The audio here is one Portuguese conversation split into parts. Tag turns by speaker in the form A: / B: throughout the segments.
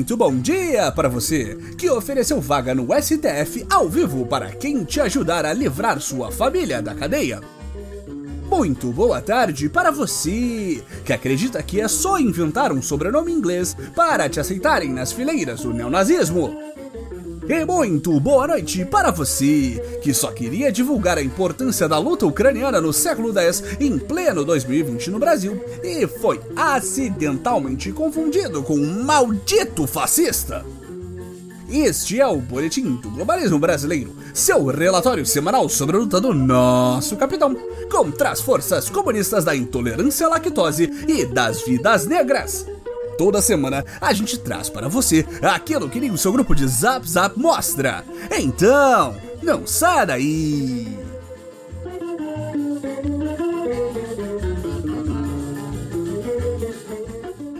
A: muito bom dia para você que ofereceu vaga no STF ao vivo para quem te ajudar a livrar sua família da cadeia. Muito boa tarde para você que acredita que é só inventar um sobrenome inglês para te aceitarem nas fileiras do neonazismo. E muito boa noite para você que só queria divulgar a importância da luta ucraniana no século X em pleno 2020 no Brasil e foi acidentalmente confundido com um maldito fascista. Este é o Boletim do Globalismo Brasileiro, seu relatório semanal sobre a luta do nosso capitão contra as forças comunistas da intolerância à lactose e das vidas negras. Toda semana a gente traz para você aquilo que nem o seu grupo de Zap Zap mostra. Então, não sai daí!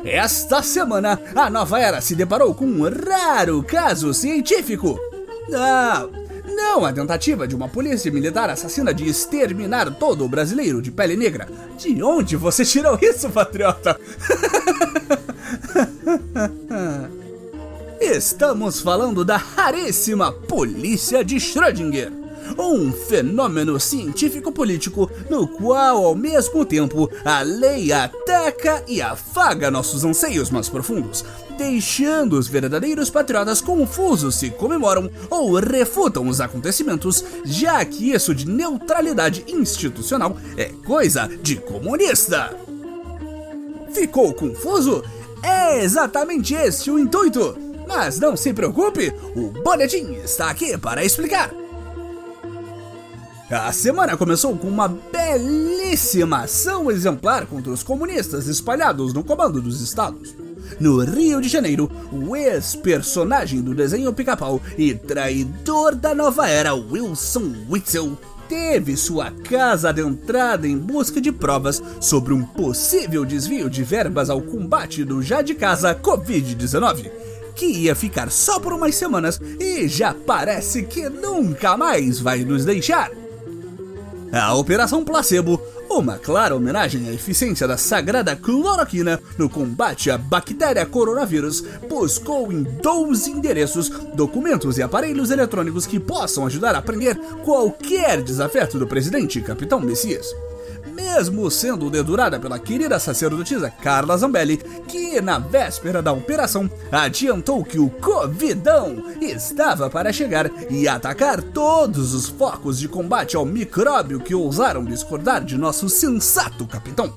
A: Esta semana, a nova era se deparou com um raro caso científico. Não, não a tentativa de uma polícia militar assassina de exterminar todo o brasileiro de pele negra. De onde você tirou isso, patriota? Estamos falando da raríssima Polícia de Schrödinger um fenômeno científico-político no qual, ao mesmo tempo, a lei ataca e afaga nossos anseios mais profundos, deixando os verdadeiros patriotas confusos se comemoram ou refutam os acontecimentos, já que isso de neutralidade institucional é coisa de comunista. Ficou confuso? É exatamente esse o intuito! Mas não se preocupe, o boletim está aqui para explicar. A semana começou com uma belíssima ação exemplar contra os comunistas espalhados no comando dos estados. No Rio de Janeiro, o ex-personagem do desenho pica-pau e traidor da nova era Wilson Witzel teve sua casa adentrada em busca de provas sobre um possível desvio de verbas ao combate do já de casa Covid-19, que ia ficar só por umas semanas e já parece que nunca mais vai nos deixar. A Operação Placebo, uma clara homenagem à eficiência da sagrada cloroquina no combate à bactéria coronavírus, buscou em 12 endereços documentos e aparelhos eletrônicos que possam ajudar a aprender qualquer desafeto do presidente Capitão Messias mesmo sendo dedurada pela querida sacerdotisa Carla Zambelli, que na véspera da operação adiantou que o Covidão estava para chegar e atacar todos os focos de combate ao micróbio que ousaram discordar de nosso sensato capitão.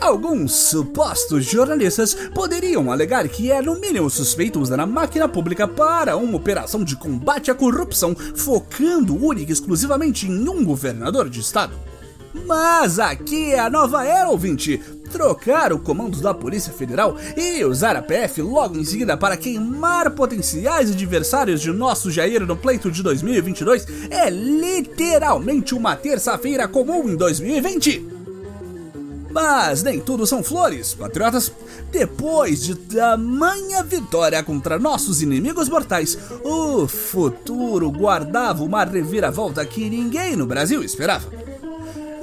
A: Alguns supostos jornalistas poderiam alegar que é no mínimo suspeito usar a máquina pública para uma operação de combate à corrupção, focando única e exclusivamente em um governador de estado. Mas aqui é a nova era, ouvinte! Trocar o comando da Polícia Federal e usar a PF logo em seguida para queimar potenciais adversários de nosso Jair no pleito de 2022 é literalmente uma terça-feira comum em 2020. Mas nem tudo são flores, patriotas. Depois de tamanha vitória contra nossos inimigos mortais, o futuro guardava uma reviravolta que ninguém no Brasil esperava.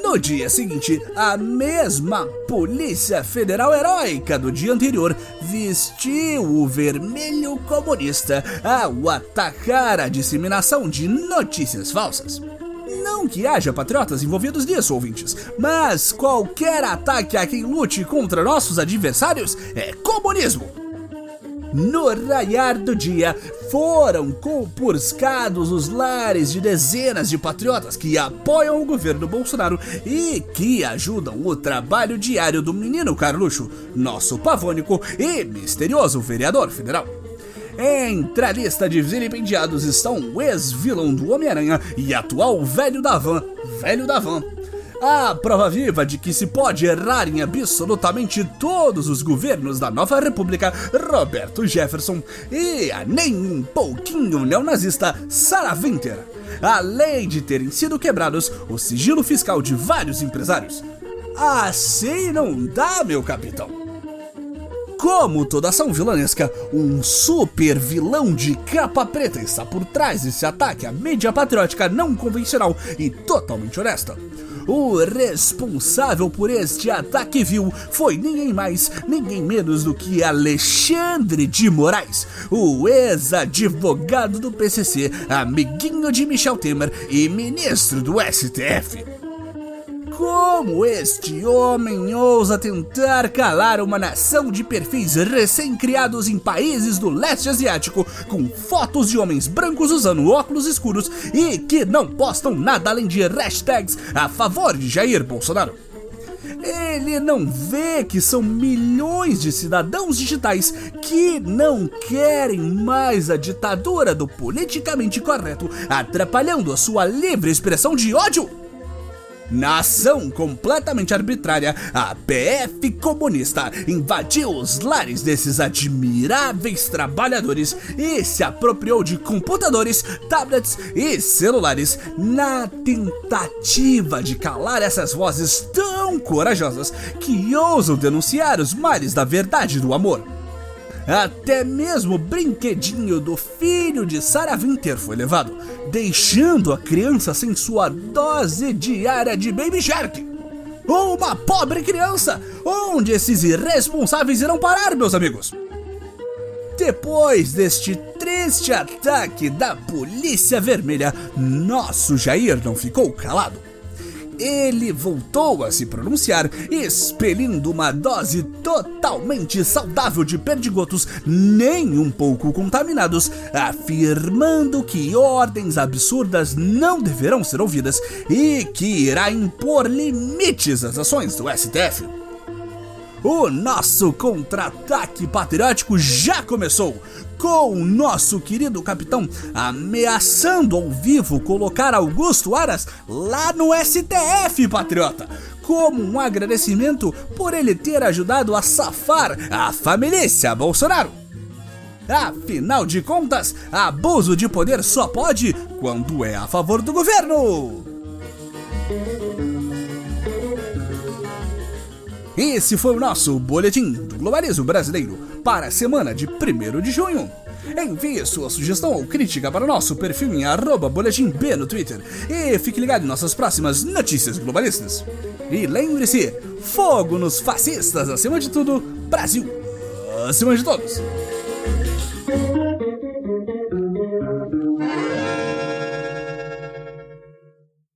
A: No dia seguinte, a mesma Polícia Federal heróica do dia anterior vestiu o vermelho comunista ao atacar a disseminação de notícias falsas. Não que haja patriotas envolvidos nisso, ouvintes, mas qualquer ataque a quem lute contra nossos adversários é comunismo. No raiar do dia, foram compurcados os lares de dezenas de patriotas que apoiam o governo Bolsonaro e que ajudam o trabalho diário do menino Carluxo, nosso pavônico e misterioso vereador federal. Entre a lista de vilipendiados estão o ex-vilão do Homem-Aranha e atual velho da van, velho da van, a prova viva de que se pode errar em absolutamente todos os governos da nova república, Roberto Jefferson, e a nem um pouquinho neonazista Sarah Winter, além de terem sido quebrados o sigilo fiscal de vários empresários. Assim não dá, meu capitão! Como toda ação vilanesca, um super vilão de capa preta está por trás desse ataque à mídia patriótica não convencional e totalmente honesta O responsável por este ataque vil foi ninguém mais, ninguém menos do que Alexandre de Moraes, o ex-advogado do PCC, amiguinho de Michel Temer e ministro do STF. Como este homem ousa tentar calar uma nação de perfis recém-criados em países do leste asiático com fotos de homens brancos usando óculos escuros e que não postam nada além de hashtags a favor de Jair Bolsonaro? Ele não vê que são milhões de cidadãos digitais que não querem mais a ditadura do politicamente correto, atrapalhando a sua livre expressão de ódio? Nação completamente arbitrária, a PF comunista invadiu os lares desses admiráveis trabalhadores e se apropriou de computadores, tablets e celulares na tentativa de calar essas vozes tão corajosas que ousam denunciar os males da verdade do amor. Até mesmo o brinquedinho do filho de Sarah Winter foi levado, deixando a criança sem sua dose diária de Baby Shark. Uma pobre criança! Onde esses irresponsáveis irão parar, meus amigos? Depois deste triste ataque da Polícia Vermelha, nosso Jair não ficou calado ele voltou a se pronunciar, expelindo uma dose totalmente saudável de perdigotos, nem um pouco contaminados, afirmando que ordens absurdas não deverão ser ouvidas e que irá impor limites às ações do STF. O nosso contra-ataque patriótico já começou, com o nosso querido capitão ameaçando ao vivo colocar Augusto Aras lá no STF, patriota, como um agradecimento por ele ter ajudado a safar a família Bolsonaro. Afinal de contas, abuso de poder só pode quando é a favor do governo. Esse foi o nosso boletim do Globalismo Brasileiro para a semana de 1 de junho. Envie sua sugestão ou crítica para o nosso perfil em boletimb no Twitter e fique ligado em nossas próximas notícias globalistas. E lembre-se, fogo nos fascistas acima de tudo, Brasil acima de todos.